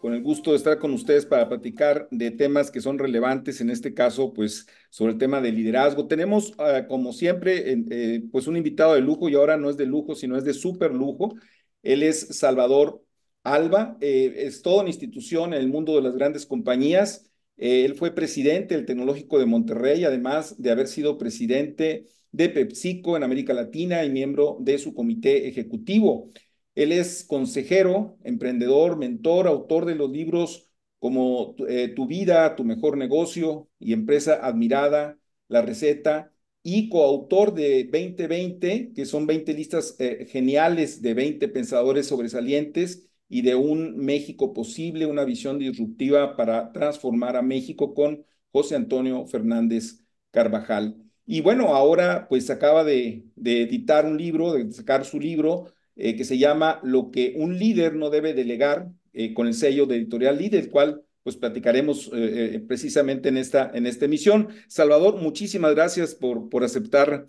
con el gusto de estar con ustedes para platicar de temas que son relevantes, en este caso, pues sobre el tema de liderazgo. Tenemos, ah, como siempre, eh, pues un invitado de lujo y ahora no es de lujo, sino es de súper lujo. Él es Salvador Alba, eh, es toda una institución en el mundo de las grandes compañías. Eh, él fue presidente del Tecnológico de Monterrey, además de haber sido presidente de PepsiCo en América Latina y miembro de su comité ejecutivo. Él es consejero, emprendedor, mentor, autor de los libros como eh, Tu vida, Tu mejor negocio y Empresa Admirada, La Receta, y coautor de 2020, que son 20 listas eh, geniales de 20 pensadores sobresalientes y de un México posible, una visión disruptiva para transformar a México con José Antonio Fernández Carvajal. Y bueno, ahora pues acaba de, de editar un libro, de sacar su libro eh, que se llama Lo que un líder no debe delegar, eh, con el sello de Editorial Líder, cual pues platicaremos eh, precisamente en esta, en esta emisión. Salvador, muchísimas gracias por, por aceptar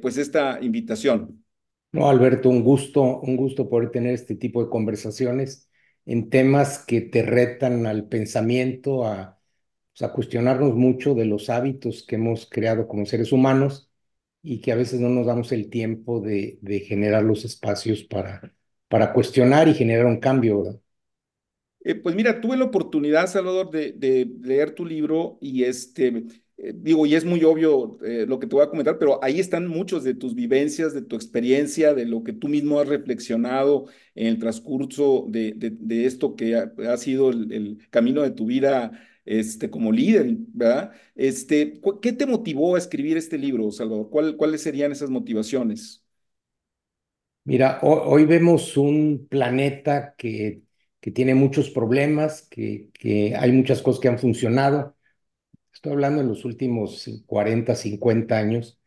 pues esta invitación. No, Alberto, un gusto, un gusto poder tener este tipo de conversaciones en temas que te retan al pensamiento, a, pues, a cuestionarnos mucho de los hábitos que hemos creado como seres humanos y que a veces no nos damos el tiempo de, de generar los espacios para, para cuestionar y generar un cambio, ¿verdad? Eh, pues mira, tuve la oportunidad, Salvador, de, de leer tu libro y este, eh, digo, y es muy obvio eh, lo que te voy a comentar, pero ahí están muchos de tus vivencias, de tu experiencia, de lo que tú mismo has reflexionado en el transcurso de, de, de esto que ha, ha sido el, el, camino de tu vida este, como líder, ¿verdad? Este, ¿Qué te motivó a escribir este libro, Salvador? ¿Cuáles serían esas motivaciones? Mira, hoy, vemos un planeta que, que tiene muchos problemas, que, que hay muchas cosas que han funcionado. Estoy hablando en los últimos 40, 50 años,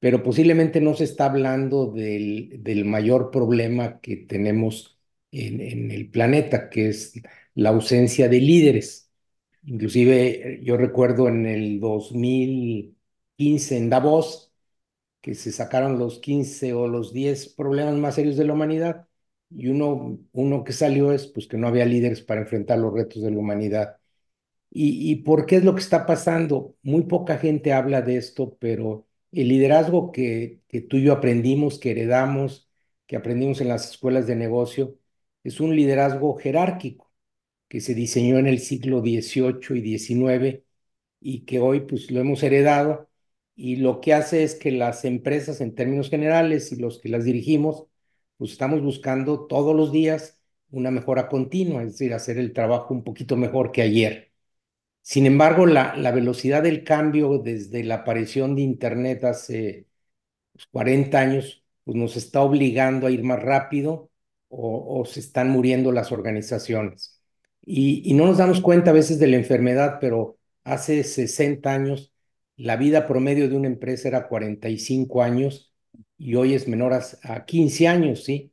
pero posiblemente no se está hablando del, del mayor problema que tenemos en, en el planeta, que es la ausencia de líderes Inclusive yo recuerdo en el 2015 en Davos que se sacaron los 15 o los 10 problemas más serios de la humanidad y uno, uno que salió es pues que no había líderes para enfrentar los retos de la humanidad. ¿Y, ¿Y por qué es lo que está pasando? Muy poca gente habla de esto, pero el liderazgo que, que tú y yo aprendimos, que heredamos, que aprendimos en las escuelas de negocio, es un liderazgo jerárquico que se diseñó en el siglo XVIII y XIX y que hoy pues lo hemos heredado y lo que hace es que las empresas en términos generales y los que las dirigimos pues estamos buscando todos los días una mejora continua, es decir, hacer el trabajo un poquito mejor que ayer. Sin embargo, la, la velocidad del cambio desde la aparición de Internet hace 40 pues, años pues nos está obligando a ir más rápido o, o se están muriendo las organizaciones. Y, no nos damos cuenta a veces de la enfermedad, pero hace 60 años la vida promedio de una empresa era 45 años y hoy es menor a, 15 años, ¿sí?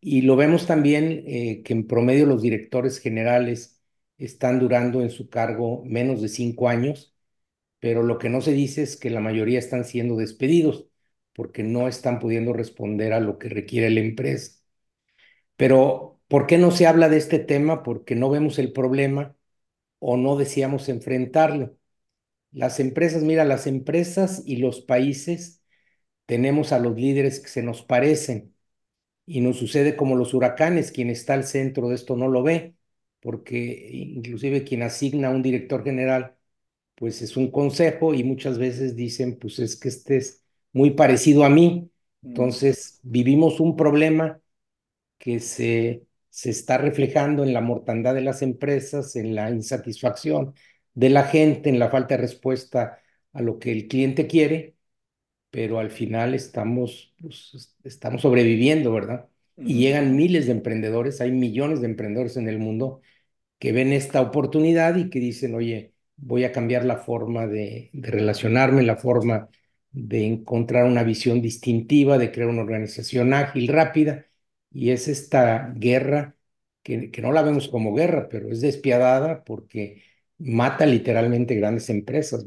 Y lo vemos también eh, que en promedio los directores generales están durando en su cargo menos de 5 años, pero lo que no se dice es que la mayoría están siendo despedidos porque no están pudiendo responder a lo que requiere la empresa. Pero ¿Por qué no se habla de este tema? Porque no vemos el problema o no deseamos enfrentarlo. Las empresas, mira, las empresas y los países tenemos a los líderes que se nos parecen y nos sucede como los huracanes, quien está al centro de esto no lo ve, porque inclusive quien asigna a un director general, pues es un consejo y muchas veces dicen, pues es que este es muy parecido a mí. Mm. Entonces, vivimos un problema que se se está reflejando en la mortandad de las empresas, en la insatisfacción de la gente, en la falta de respuesta a lo que el cliente quiere, pero al final estamos, pues, estamos sobreviviendo, ¿verdad? Y llegan miles de emprendedores, hay millones de emprendedores en el mundo que ven esta oportunidad y que dicen, oye, voy a cambiar la forma de, de relacionarme, la forma de encontrar una visión distintiva, de crear una organización ágil, rápida, y es esta guerra que, que no la vemos como guerra, pero es despiadada porque mata literalmente grandes empresas.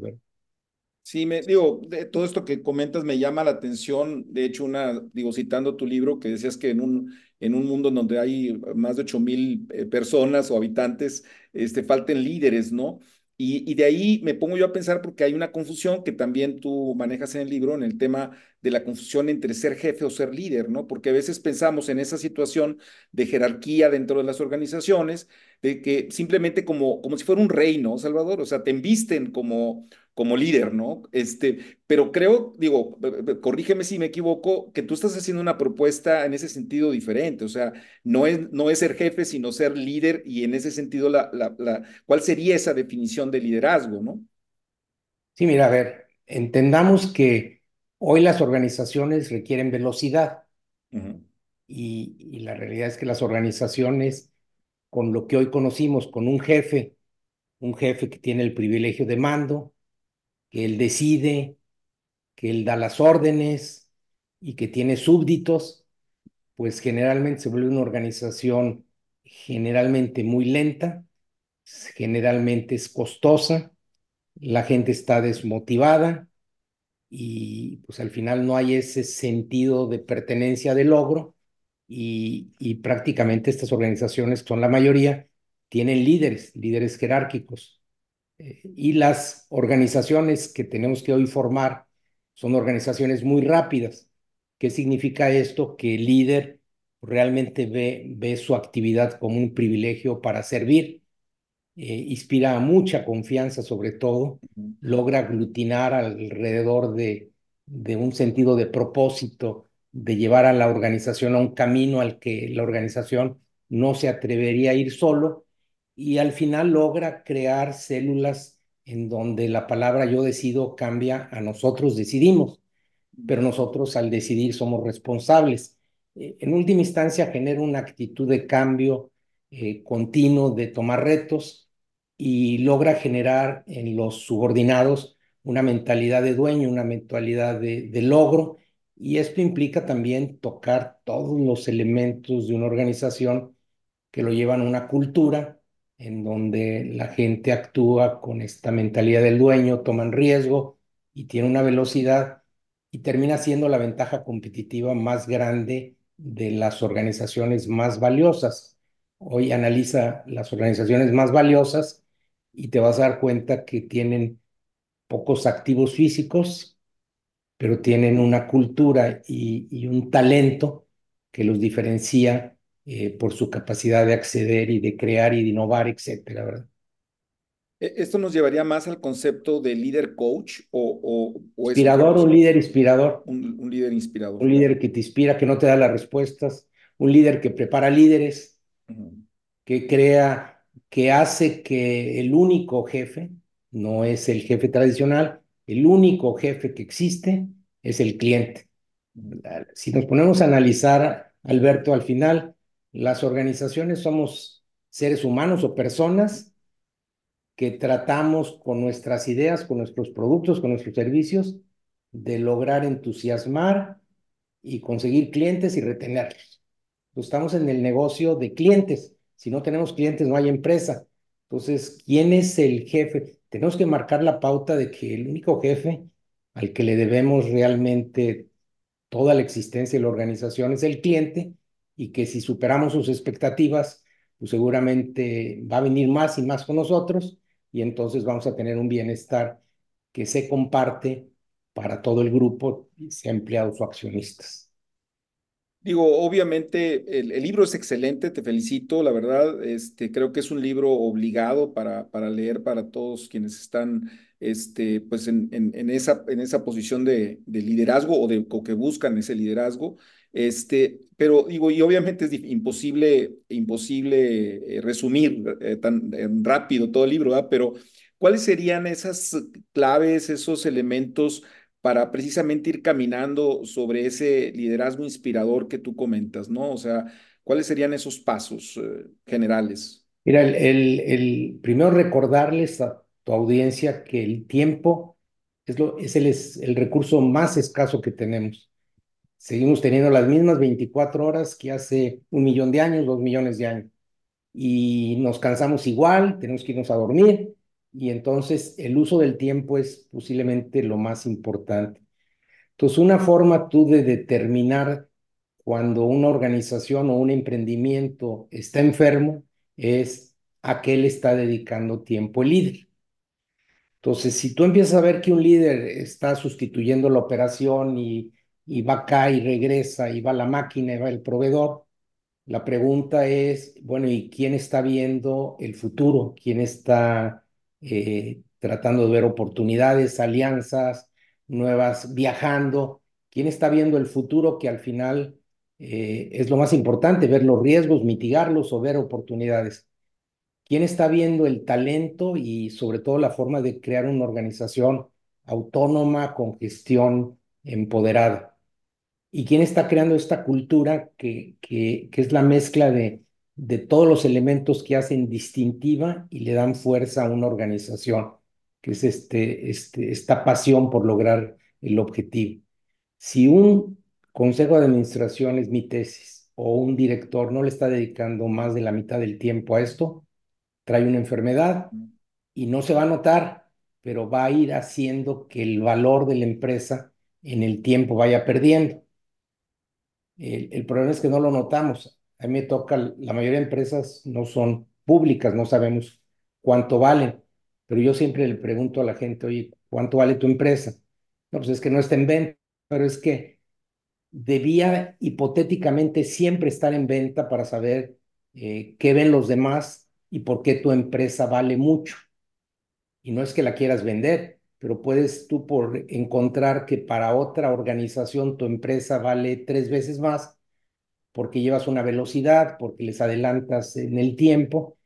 Sí, me digo, todo esto que comentas me llama la atención. De hecho, una, digo, citando tu libro, que decías que en un, en un mundo donde hay más de ocho mil eh, personas o habitantes, este, falten líderes, ¿no? Y, y, de ahí me pongo yo a pensar porque hay una confusión que también tú manejas en el libro, en el tema de la confusión entre ser jefe o ser líder, ¿no? Porque a veces pensamos en esa situación de jerarquía dentro de las organizaciones, de que simplemente como, como si fuera un rey, ¿no, Salvador? O sea, te embisten como como líder, ¿no? Este, pero creo, digo, corrígeme si me equivoco, que tú estás haciendo una propuesta en ese sentido diferente, o sea, no es, no es ser jefe, sino ser líder y en ese sentido, la, la, la, ¿cuál sería esa definición de liderazgo, no? Sí, mira, a ver, entendamos que hoy las organizaciones requieren velocidad uh -huh. y, y la realidad es que las organizaciones, con lo que hoy conocimos, con un jefe, un jefe que tiene el privilegio de mando, que él decide, que él da las órdenes y que tiene súbditos, pues generalmente se vuelve una organización generalmente muy lenta, generalmente es costosa, la gente está desmotivada y pues al final no hay ese sentido de pertenencia de logro y, prácticamente estas organizaciones, son la mayoría, tienen líderes, líderes jerárquicos y las organizaciones que tenemos que hoy formar son organizaciones muy rápidas. ¿Qué significa esto? Que el líder realmente ve, ve su actividad como un privilegio para servir, eh, inspira mucha confianza sobre todo, logra aglutinar alrededor de, de un sentido de propósito, de llevar a la organización a un camino al que la organización no se atrevería a ir solo y al final logra crear células en donde la palabra yo decido cambia a nosotros decidimos, pero nosotros al decidir somos responsables. En última instancia genera una actitud de cambio eh, continuo, de tomar retos y logra generar en los subordinados una mentalidad de dueño, una mentalidad de, logro, y esto implica también tocar todos los elementos de una organización que lo llevan a una cultura, en donde la gente actúa con esta mentalidad del dueño, toman riesgo y tiene una velocidad y termina siendo la ventaja competitiva más grande de las organizaciones más valiosas. Hoy analiza las organizaciones más valiosas y te vas a dar cuenta que tienen pocos activos físicos, pero tienen una cultura y, y un talento que los diferencia eh, por su capacidad de acceder y de crear y de innovar, etcétera, ¿verdad? ¿Esto nos llevaría más al concepto de líder coach o... o, o inspirador, un líder inspirador. Un, un, líder inspirador. Un líder que te inspira, que no te da las respuestas, un líder que prepara líderes, uh -huh. que crea, que hace que el único jefe, no es el jefe tradicional, el único jefe que existe es el cliente. Si nos ponemos a analizar, Alberto, al final, las organizaciones somos seres humanos o personas que tratamos con nuestras ideas, con nuestros productos, con nuestros servicios, de lograr entusiasmar y conseguir clientes y retenerlos. Estamos en el negocio de clientes. Si no tenemos clientes, no hay empresa. Entonces, ¿quién es el jefe? Tenemos que marcar la pauta de que el único jefe al que le debemos realmente toda la existencia de la organización es el cliente y que si superamos sus expectativas, pues seguramente va a venir más y más con nosotros y entonces vamos a tener un bienestar que se comparte para todo el grupo, sea empleados o accionistas. Digo, obviamente el, libro es excelente, te felicito, la verdad, este, creo que es un libro obligado para, para leer para todos quienes están este, pues en, en, esa, en esa posición de, de liderazgo o, de, o que buscan ese liderazgo. Este, pero digo, y obviamente es imposible, imposible eh, resumir eh, tan rápido todo el libro, ¿verdad? Pero ¿cuáles serían esas claves, esos elementos para precisamente ir caminando sobre ese liderazgo inspirador que tú comentas, ¿no? O sea, ¿cuáles serían esos pasos eh, generales? Mira, el, el, primero recordarles a tu audiencia que el tiempo es el recurso más escaso que tenemos. Seguimos teniendo las mismas 24 horas que hace un millón de años, dos millones de años. Y nos cansamos igual, tenemos que irnos a dormir. Y entonces el uso del tiempo es posiblemente lo más importante. Entonces, una forma tú de determinar cuando una organización o un emprendimiento está enfermo es a qué le está dedicando tiempo el líder. Entonces, si tú empiezas a ver que un líder está sustituyendo la operación y, y va acá y regresa y va la máquina y va el proveedor, la pregunta es, bueno, ¿y quién está viendo el futuro? ¿Quién está eh, tratando de ver oportunidades, alianzas nuevas, viajando? ¿Quién está viendo el futuro que al final eh, es lo más importante, ver los riesgos, mitigarlos o ver oportunidades? quién está viendo el talento y sobre todo la forma de crear una organización autónoma con gestión empoderada. Y quién está creando esta cultura que, que, que es la mezcla de, de todos los elementos que hacen distintiva y le dan fuerza a una organización, que es este, este, esta pasión por lograr el objetivo. Si un consejo de administración es mi tesis o un director no le está dedicando más de la mitad del tiempo a esto, trae una enfermedad y no se va a notar, pero va a ir haciendo que el valor de la empresa en el tiempo vaya perdiendo. El, problema es que no lo notamos. A mí me toca, la mayoría de empresas no son públicas, no sabemos cuánto valen, pero yo siempre le pregunto a la gente, oye, ¿cuánto vale tu empresa? No, pues es que no está en venta, pero es que debía hipotéticamente siempre estar en venta para saber eh, qué ven los demás y por qué tu empresa vale mucho. Y no es que la quieras vender, pero puedes tú por encontrar que para otra organización tu empresa vale tres veces más porque llevas una velocidad, porque les adelantas en el tiempo.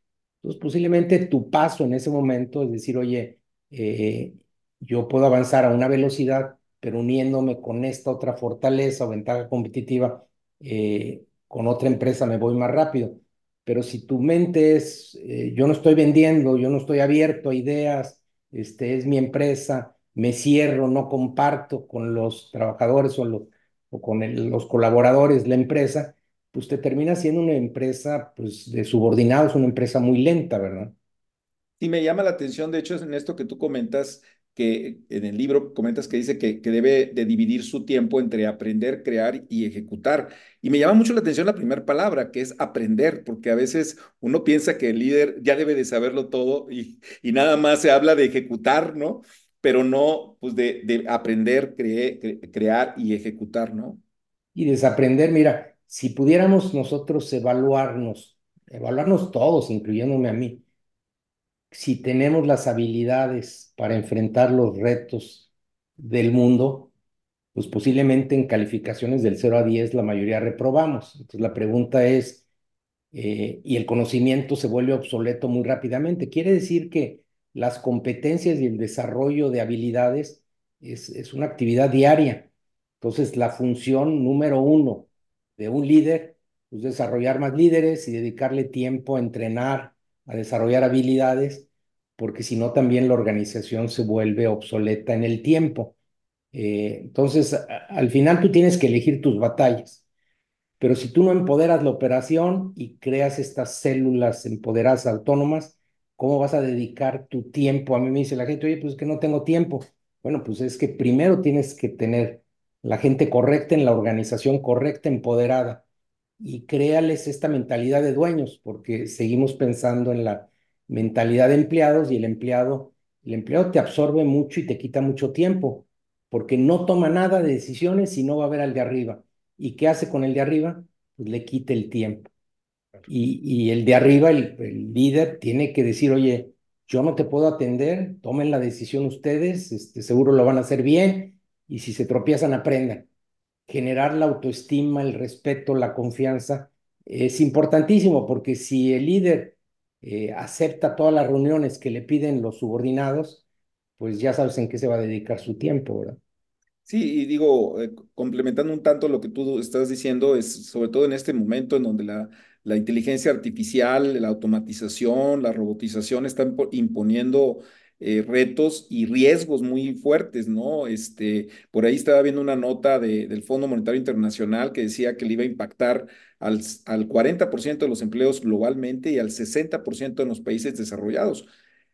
Entonces, posiblemente tu paso en ese momento es decir, oye, eh, yo puedo avanzar a una velocidad, pero uniéndome con esta otra fortaleza o ventaja competitiva, eh, con otra empresa me voy más rápido. Pero si tu mente es, eh, yo no estoy vendiendo, yo no estoy abierto a ideas, este, es mi empresa, me cierro, no comparto con los trabajadores o, o con los colaboradores la empresa, pues te termina siendo una empresa pues, de subordinados, una empresa muy lenta, ¿verdad? Sí, me llama la atención, de hecho, en esto que tú comentas, que en el libro comentas que dice que, que, debe de dividir su tiempo entre aprender, crear y ejecutar. Y me llama mucho la atención la primera palabra, que es aprender, porque a veces uno piensa que el líder ya debe de saberlo todo y, y nada más se habla de ejecutar, ¿no? Pero no, pues de, de aprender, crear y ejecutar, ¿no? Y desaprender, mira, si pudiéramos nosotros evaluarnos, evaluarnos todos, incluyéndome a mí, si tenemos las habilidades para enfrentar los retos del mundo, pues posiblemente en calificaciones del 0 a 10 la mayoría reprobamos. Entonces la pregunta es, eh, y el conocimiento se vuelve obsoleto muy rápidamente. Quiere decir que las competencias y el desarrollo de habilidades es, es una actividad diaria. Entonces la función número uno de un líder es desarrollar más líderes y dedicarle tiempo a entrenar a desarrollar habilidades, porque si no también la organización se vuelve obsoleta en el tiempo. Eh, entonces, al final tú tienes que elegir tus batallas, pero si tú no empoderas la operación y creas estas células empoderadas autónomas, ¿cómo vas a dedicar tu tiempo? A mí me dice la gente, oye, pues es que no tengo tiempo. Bueno, pues es que primero tienes que tener la gente correcta en la organización correcta, empoderada y créales esta mentalidad de dueños, porque seguimos pensando en la mentalidad de empleados y el empleado, el empleado te absorbe mucho y te quita mucho tiempo, porque no toma nada de decisiones y no va a ver al de arriba. ¿Y qué hace con el de arriba? Pues le quita el tiempo. Y, y el de arriba, el, el, líder, tiene que decir, oye, yo no te puedo atender, tomen la decisión ustedes, este, seguro lo van a hacer bien, y si se tropiezan, aprendan generar la autoestima, el respeto, la confianza, es importantísimo porque si el líder eh, acepta todas las reuniones que le piden los subordinados, pues ya sabes en qué se va a dedicar su tiempo, ¿verdad? Sí, y digo, eh, complementando un tanto lo que tú estás diciendo, es sobre todo en este momento en donde la, la inteligencia artificial, la automatización, la robotización están imponiendo eh, retos y riesgos muy fuertes, ¿no? Este, por ahí estaba viendo una nota de, del Fondo Monetario Internacional que decía que le iba a impactar al, al 40% de los empleos globalmente y al 60% en los países desarrollados,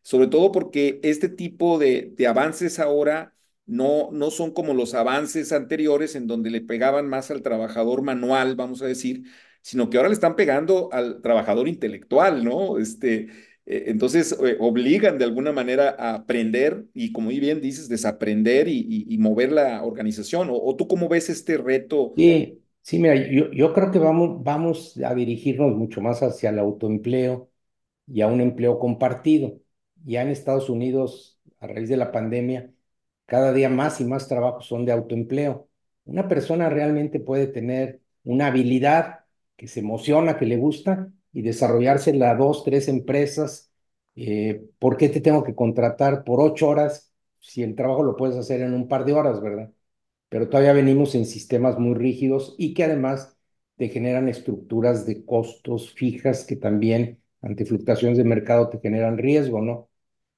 sobre todo porque este tipo de, de avances ahora no, no son como los avances anteriores en donde le pegaban más al trabajador manual, vamos a decir, sino que ahora le están pegando al trabajador intelectual, ¿no? Este, entonces eh, obligan de alguna manera a aprender y, como bien dices, desaprender y, mover la organización. ¿O, tú cómo ves este reto? Sí, sí, mira, yo, yo creo que vamos, vamos a dirigirnos mucho más hacia el autoempleo y a un empleo compartido. Ya en Estados Unidos, a raíz de la pandemia, cada día más y más trabajos son de autoempleo. Una persona realmente puede tener una habilidad que se emociona, que le gusta, y desarrollarse las dos, tres empresas. Eh, ¿Por qué te tengo que contratar por ocho horas si el trabajo lo puedes hacer en un par de horas, verdad? Pero todavía venimos en sistemas muy rígidos y que además te generan estructuras de costos fijas que también ante fluctuaciones de mercado te generan riesgo, ¿no?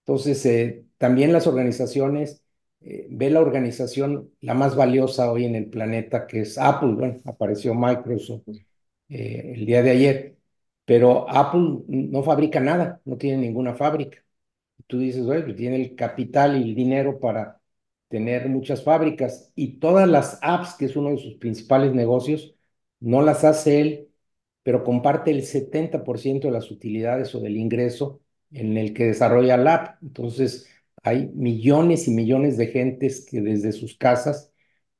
Entonces, eh, también las organizaciones, eh, ve la organización la más valiosa hoy en el planeta, que es Apple, bueno, apareció Microsoft el día de ayer, pero Apple no fabrica nada, no tiene ninguna fábrica. Tú dices, oye, pues tiene el capital y el dinero para tener muchas fábricas y todas las apps, que es uno de sus principales negocios, no las hace él, pero comparte el 70% de las utilidades o del ingreso en el que desarrolla la app. Entonces, hay millones y millones de gentes que desde sus casas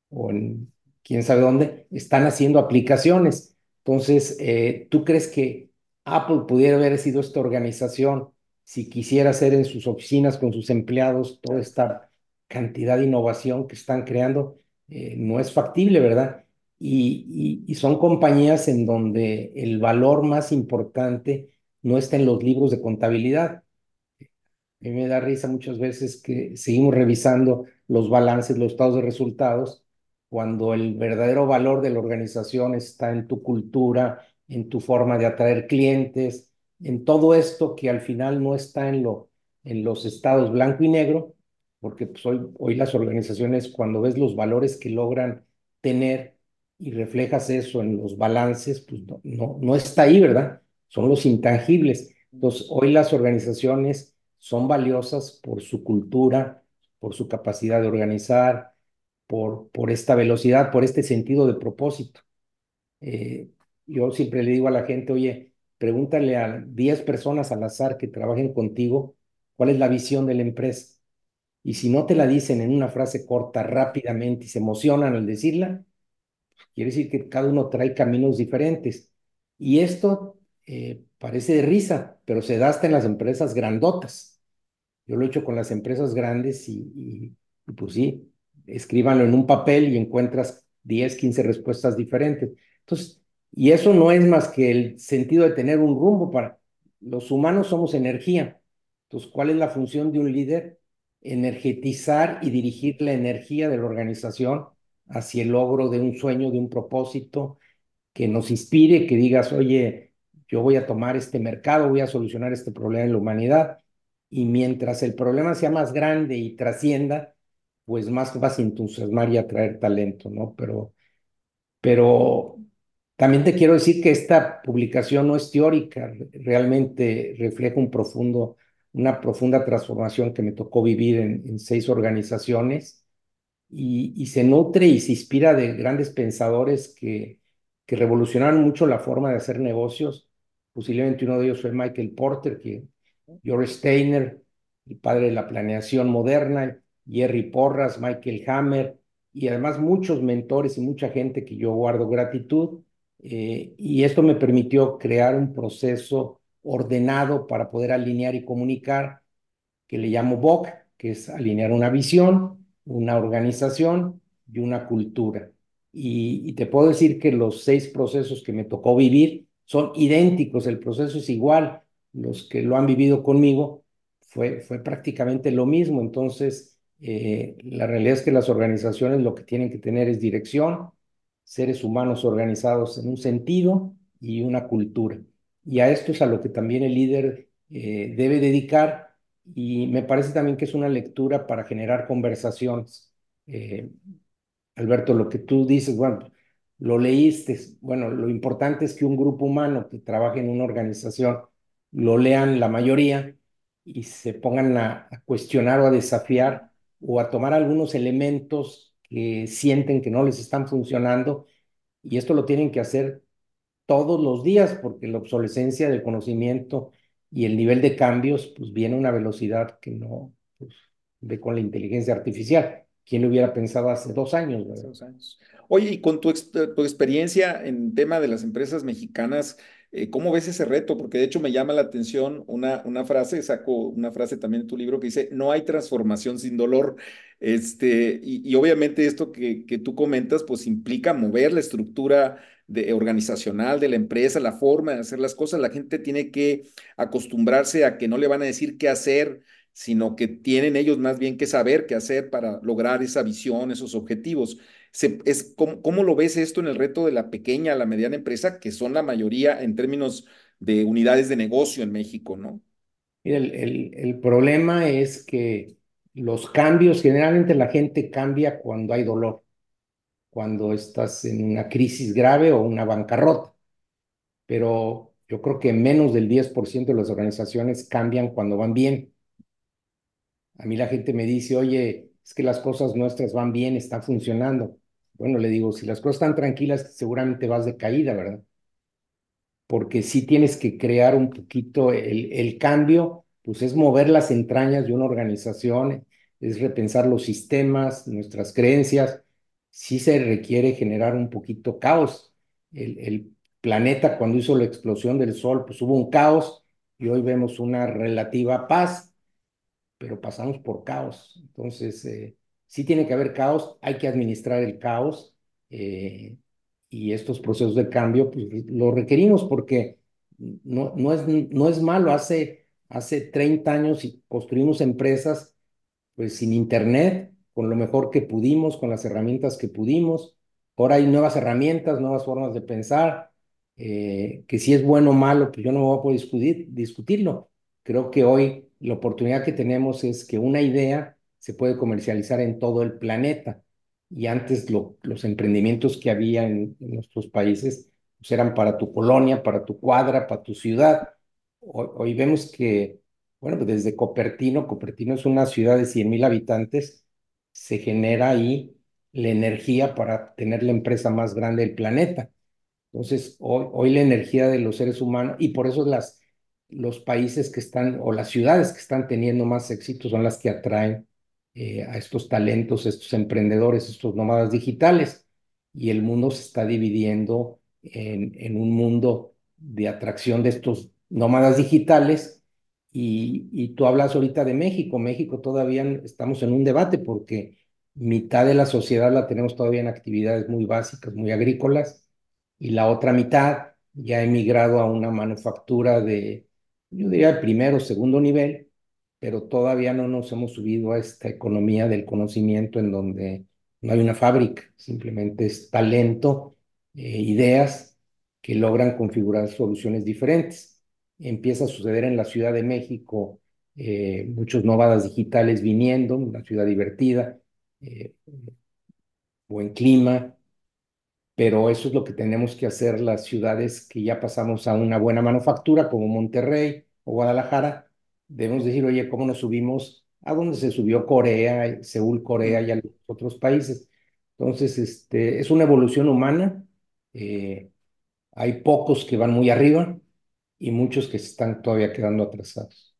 o en quién sabe dónde están haciendo aplicaciones. Entonces, eh, ¿tú crees que Apple pudiera haber sido esta organización si quisiera hacer en sus oficinas con sus empleados toda esta cantidad de innovación que están creando, eh, no es factible, ¿verdad? Y, y, son compañías en donde el valor más importante no está en los libros de contabilidad. A mí me da risa muchas veces que seguimos revisando los balances, los estados de resultados, cuando el verdadero valor de la organización está en tu cultura, en tu forma de atraer clientes, en todo esto que al final no está en, lo, en los estados blanco y negro, porque pues hoy, hoy las organizaciones, cuando ves los valores que logran tener y reflejas eso en los balances, pues no, no, no está ahí, ¿verdad? Son los intangibles. Entonces, hoy las organizaciones son valiosas por su cultura, por su capacidad de organizar, por, por esta velocidad, por este sentido de propósito. Eh, yo siempre le digo a la gente, oye, pregúntale a 10 personas al azar que trabajen contigo cuál es la visión de la empresa. Y si no te la dicen en una frase corta, rápidamente y se emocionan al decirla, quiere decir que cada uno trae caminos diferentes. Y esto eh, parece de risa, pero se da hasta en las empresas grandotas. Yo lo he hecho con las empresas grandes y, y, pues sí, escríbanlo en un papel y encuentras 10, 15 respuestas diferentes. Entonces, y eso no es más que el sentido de tener un rumbo para... Los humanos somos energía. Entonces, ¿cuál es la función de un líder? Energetizar y dirigir la energía de la organización hacia el logro de un sueño, de un propósito que nos inspire, que digas, oye, yo voy a tomar este mercado, voy a solucionar este problema en la humanidad. Y mientras el problema sea más grande y trascienda, pues más vas a entusiasmar y atraer talento, ¿no? Pero, pero también te quiero decir que esta publicación no es teórica, realmente refleja un profundo, una profunda transformación que me tocó vivir en, seis organizaciones y, y, se nutre y se inspira de grandes pensadores que, que revolucionaron mucho la forma de hacer negocios. Posiblemente uno de ellos fue Michael Porter, que George Steiner, el padre de la planeación moderna, Jerry Porras, Michael Hammer, y además muchos mentores y mucha gente que yo guardo gratitud eh, y esto me permitió crear un proceso ordenado para poder alinear y comunicar, que le llamo BOC, que es alinear una visión, una organización y una cultura. Y, te puedo decir que los seis procesos que me tocó vivir son idénticos, el proceso es igual, los que lo han vivido conmigo fue, fue prácticamente lo mismo. Entonces, eh, la realidad es que las organizaciones lo que tienen que tener es dirección, seres humanos organizados en un sentido y una cultura. Y a esto es a lo que también el líder eh, debe dedicar y me parece también que es una lectura para generar conversaciones. Eh, Alberto, lo que tú dices, bueno, lo leíste, bueno, lo importante es que un grupo humano que trabaje en una organización lo lean la mayoría y se pongan a, a cuestionar o a desafiar o a tomar algunos elementos que sienten que no les están funcionando y esto lo tienen que hacer todos los días porque la obsolescencia del conocimiento y el nivel de cambios pues viene a una velocidad que no pues, ve con la inteligencia artificial. ¿Quién lo hubiera pensado hace dos años? Hace dos años. Oye, y con tu, tu, experiencia en tema de las empresas mexicanas, eh, ¿cómo ves ese reto? Porque de hecho me llama la atención una, una frase, saco una frase también en tu libro que dice, no hay transformación sin dolor. Este, y, y obviamente esto que, que tú comentas, pues implica mover la estructura de, organizacional de la empresa, la forma de hacer las cosas. La gente tiene que acostumbrarse a que no le van a decir qué hacer, sino que tienen ellos más bien que saber qué hacer para lograr esa visión, esos objetivos. Es, ¿cómo, ¿Cómo lo ves esto en el reto de la pequeña, la mediana empresa, que son la mayoría en términos de unidades de negocio en México, ¿no? El, el, el problema es que los cambios, generalmente la gente cambia cuando hay dolor, cuando estás en una crisis grave o una bancarrota, pero yo creo que menos del 10% de las organizaciones cambian cuando van bien. A mí la gente me dice, oye, es que las cosas nuestras van bien, están funcionando. Bueno, le digo, si las cosas están tranquilas, seguramente vas de caída, ¿verdad? Porque sí tienes que crear un poquito el, el cambio, pues es mover las entrañas de una organización, es repensar los sistemas, nuestras creencias. Sí se requiere generar un poquito caos. El, el planeta, cuando hizo la explosión del Sol, pues hubo un caos y hoy vemos una relativa paz pero pasamos por caos. Entonces, eh, sí tiene que haber caos, hay que administrar el caos eh, y estos procesos de cambio, pues lo requerimos porque no, no, es, no es malo. Hace, hace 30 años construimos empresas pues sin internet, con lo mejor que pudimos, con las herramientas que pudimos. Ahora hay nuevas herramientas, nuevas formas de pensar, eh, que si es bueno o malo, pues yo no voy a poder discutir, discutirlo. Creo que hoy la oportunidad que tenemos es que una idea se puede comercializar en todo el planeta. Y antes lo, los emprendimientos que había en, nuestros países pues eran para tu colonia, para tu cuadra, para tu ciudad. Hoy, hoy vemos que, bueno, pues desde Copertino, Copertino es una ciudad de 100 mil habitantes, se genera ahí la energía para tener la empresa más grande del planeta. Entonces, hoy, hoy la energía de los seres humanos, y por eso las, los países que están o las ciudades que están teniendo más éxito son las que atraen eh, a estos talentos, estos emprendedores, estos nómadas digitales. Y el mundo se está dividiendo en, en un mundo de atracción de estos nómadas digitales. Y, y tú hablas ahorita de México. México todavía estamos en un debate porque mitad de la sociedad la tenemos todavía en actividades muy básicas, muy agrícolas, y la otra mitad ya ha emigrado a una manufactura de, yo diría, primero, segundo nivel, pero todavía no nos hemos subido a esta economía del conocimiento en donde no hay una fábrica, simplemente es talento, eh, ideas que logran configurar soluciones diferentes. Empieza a suceder en la Ciudad de México eh, muchos nómadas digitales viniendo, una ciudad divertida, eh, buen clima, pero eso es lo que tenemos que hacer las ciudades que ya pasamos a una buena manufactura, como Monterrey o Guadalajara. Debemos decir, oye, ¿cómo nos subimos a donde se subió Corea, Seúl, Corea y a los otros países? Entonces, este, es una evolución humana. Eh, hay pocos que van muy arriba y muchos que están todavía quedando atrasados.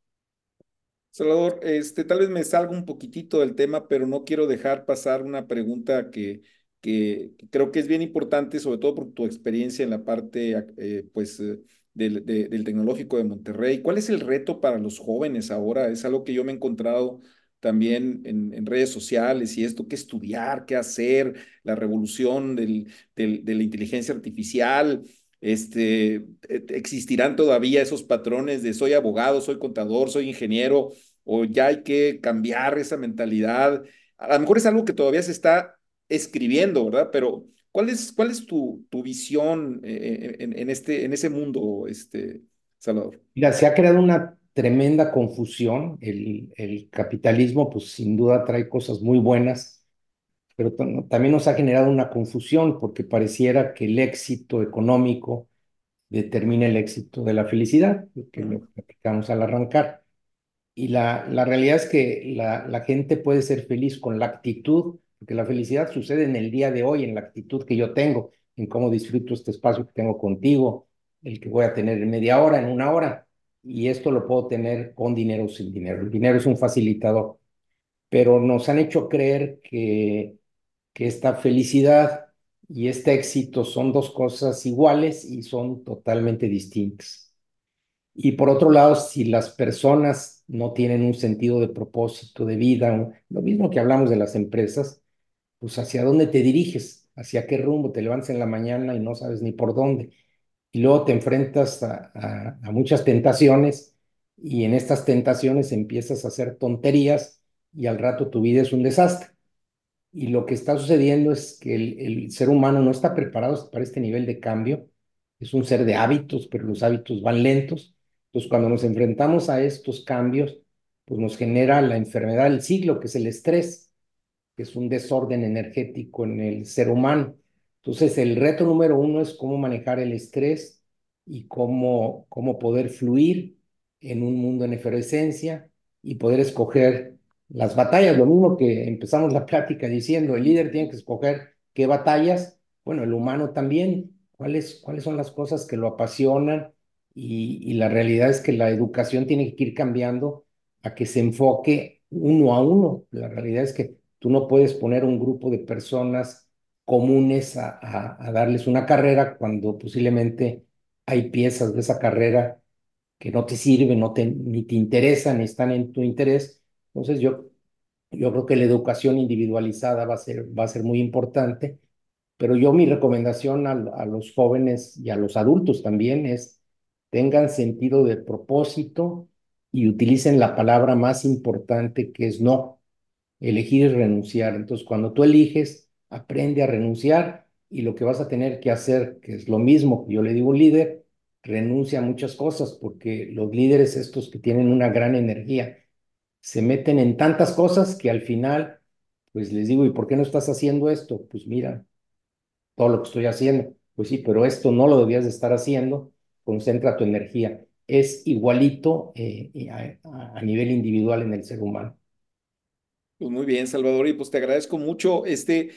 Salvador, este, tal vez me salga un poquitito del tema, pero no quiero dejar pasar una pregunta que, que creo que es bien importante, sobre todo por tu experiencia en la parte, eh, pues, eh, del, de, del, tecnológico de Monterrey. ¿Cuál es el reto para los jóvenes ahora? Es algo que yo me he encontrado también en, en redes sociales y esto, qué estudiar, qué hacer, la revolución del, del, de la inteligencia artificial. Este, e, existirán todavía esos patrones de soy abogado, soy contador, soy ingeniero, o ya hay que cambiar esa mentalidad. A lo mejor es algo que todavía se está escribiendo, ¿verdad? Pero ¿cuál es, cuál es tu, tu visión eh, en, en, este, en ese mundo, este, Salvador? Mira, se ha creado una tremenda confusión. El, el capitalismo, pues sin duda trae cosas muy buenas, pero también nos ha generado una confusión porque pareciera que el éxito económico determina el éxito de la felicidad, que lo platicamos al arrancar. Y la, la realidad es que la, la gente puede ser feliz con la actitud, porque la felicidad sucede en el día de hoy, en la actitud que yo tengo, en cómo disfruto este espacio que tengo contigo, el que voy a tener en media hora, en una hora, y esto lo puedo tener con dinero o sin dinero. El dinero es un facilitador, pero nos han hecho creer que, que esta felicidad y este éxito son dos cosas iguales y son totalmente distintas. Y por otro lado, si las personas no tienen un sentido de propósito de vida, lo mismo que hablamos de las empresas, pues hacia dónde te diriges, hacia qué rumbo te levantas en la mañana y no sabes ni por dónde y luego te enfrentas a, muchas tentaciones y en estas tentaciones empiezas a hacer tonterías y al rato tu vida es un desastre. Y lo que está sucediendo es que el, ser humano no está preparado para este nivel de cambio. Es un ser de hábitos, pero los hábitos van lentos. Entonces, cuando nos enfrentamos a estos cambios, pues nos genera la enfermedad del siglo, que es el estrés, que es un desorden energético en el ser humano. Entonces, el reto número uno es cómo manejar el estrés y cómo, cómo poder fluir en un mundo en efervescencia y poder escoger las batallas. Lo mismo que empezamos la plática diciendo, el líder tiene que escoger qué batallas. Bueno, el humano también, cuáles, cuáles son las cosas que lo apasionan y, y la realidad es que la educación tiene que ir cambiando a que se enfoque uno a uno. La realidad es que tú no puedes poner un grupo de personas comunes a, darles una carrera cuando posiblemente hay piezas de esa carrera que no te sirven, no te, ni te interesan, ni están en tu interés. Entonces yo, yo creo que la educación individualizada va a ser, va a ser muy importante, pero yo mi recomendación a, a los jóvenes y a los adultos también es tengan sentido de propósito y utilicen la palabra más importante que es no. Elegir es renunciar. Entonces, cuando tú eliges, aprende a renunciar y lo que vas a tener que hacer, que es lo mismo yo le digo un líder, renuncia a muchas cosas porque los líderes estos que tienen una gran energía se meten en tantas cosas que al final, pues les digo, ¿y por qué no estás haciendo esto? Pues mira, todo lo que estoy haciendo. Pues sí, pero esto no lo debías de estar haciendo, concentra tu energía. Es igualito eh, a, a nivel individual en el ser humano. Pues muy bien, Salvador, y pues te agradezco mucho este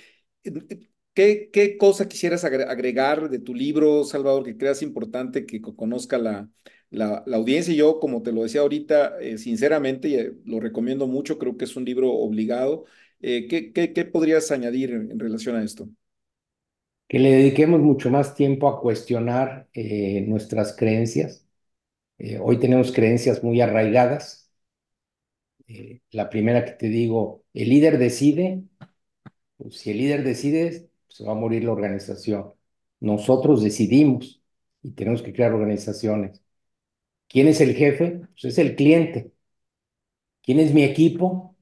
¿Qué, ¿Qué, cosa quisieras agregar de tu libro, Salvador, que creas importante que conozca la, la, audiencia? Yo, como te lo decía ahorita, eh, sinceramente eh, lo recomiendo mucho, creo que es un libro obligado. Eh, ¿qué, qué, qué, podrías añadir en, relación a esto? Que le dediquemos mucho más tiempo a cuestionar nuestras creencias. hoy tenemos creencias muy arraigadas. La primera que te digo, el líder decide pues, si el líder decide, se va a morir la organización. Nosotros decidimos y tenemos que crear organizaciones. ¿Quién es el jefe? Pues es el cliente. ¿Quién es mi equipo?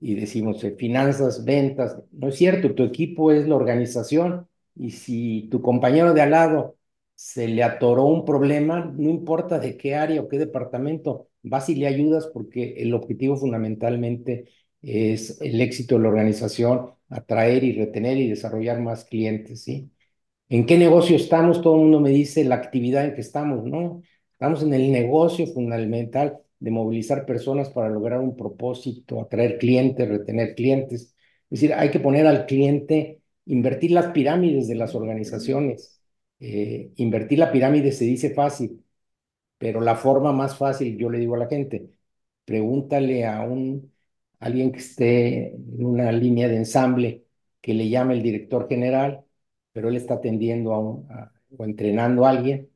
Y decimos, eh, finanzas, ventas. No es cierto, tu equipo es la organización. Y si tu compañero de al lado se le atoró un problema, no importa de qué área o qué departamento, vas y le ayudas porque el objetivo fundamentalmente es el éxito de la organización, atraer y retener y desarrollar más clientes, ¿sí? ¿En qué negocio estamos? Todo el mundo me dice la actividad en que estamos, ¿no? Estamos en el negocio fundamental de movilizar personas para lograr un propósito, atraer clientes, retener clientes. Es decir, hay que poner al cliente, invertir las pirámides de las organizaciones. Eh, invertir la pirámide se dice fácil, pero la forma más fácil, yo le digo a la gente, pregúntale a un alguien que esté en una línea de ensamble que le llame el director general, pero él está atendiendo a un, o entrenando a alguien.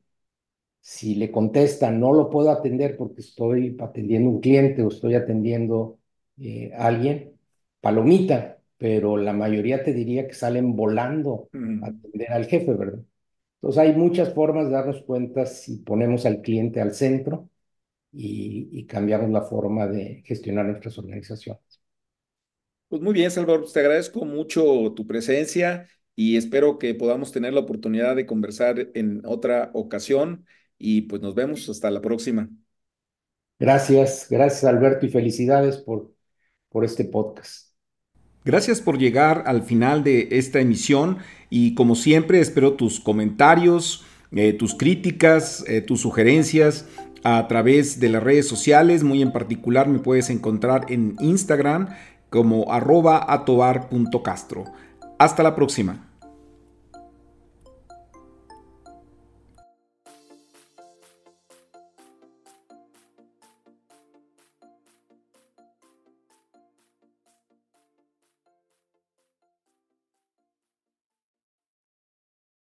Si le contesta, no lo puedo atender porque estoy atendiendo un cliente o estoy atendiendo eh, a alguien, palomita, pero la mayoría te diría que salen volando a atender al jefe, ¿verdad? Entonces hay muchas formas de darnos cuenta si ponemos al cliente al centro y, cambiamos la forma de gestionar nuestras organizaciones. Pues muy bien, Salvador, te agradezco mucho tu presencia y espero que podamos tener la oportunidad de conversar en otra ocasión y pues nos vemos hasta la próxima. Gracias, gracias Alberto y felicidades por, por este podcast. Gracias por llegar al final de esta emisión y como siempre espero tus comentarios, eh, tus críticas, eh, tus sugerencias a través de las redes sociales. Muy en particular me puedes encontrar en Instagram como arroba atobar.castro. Hasta la próxima.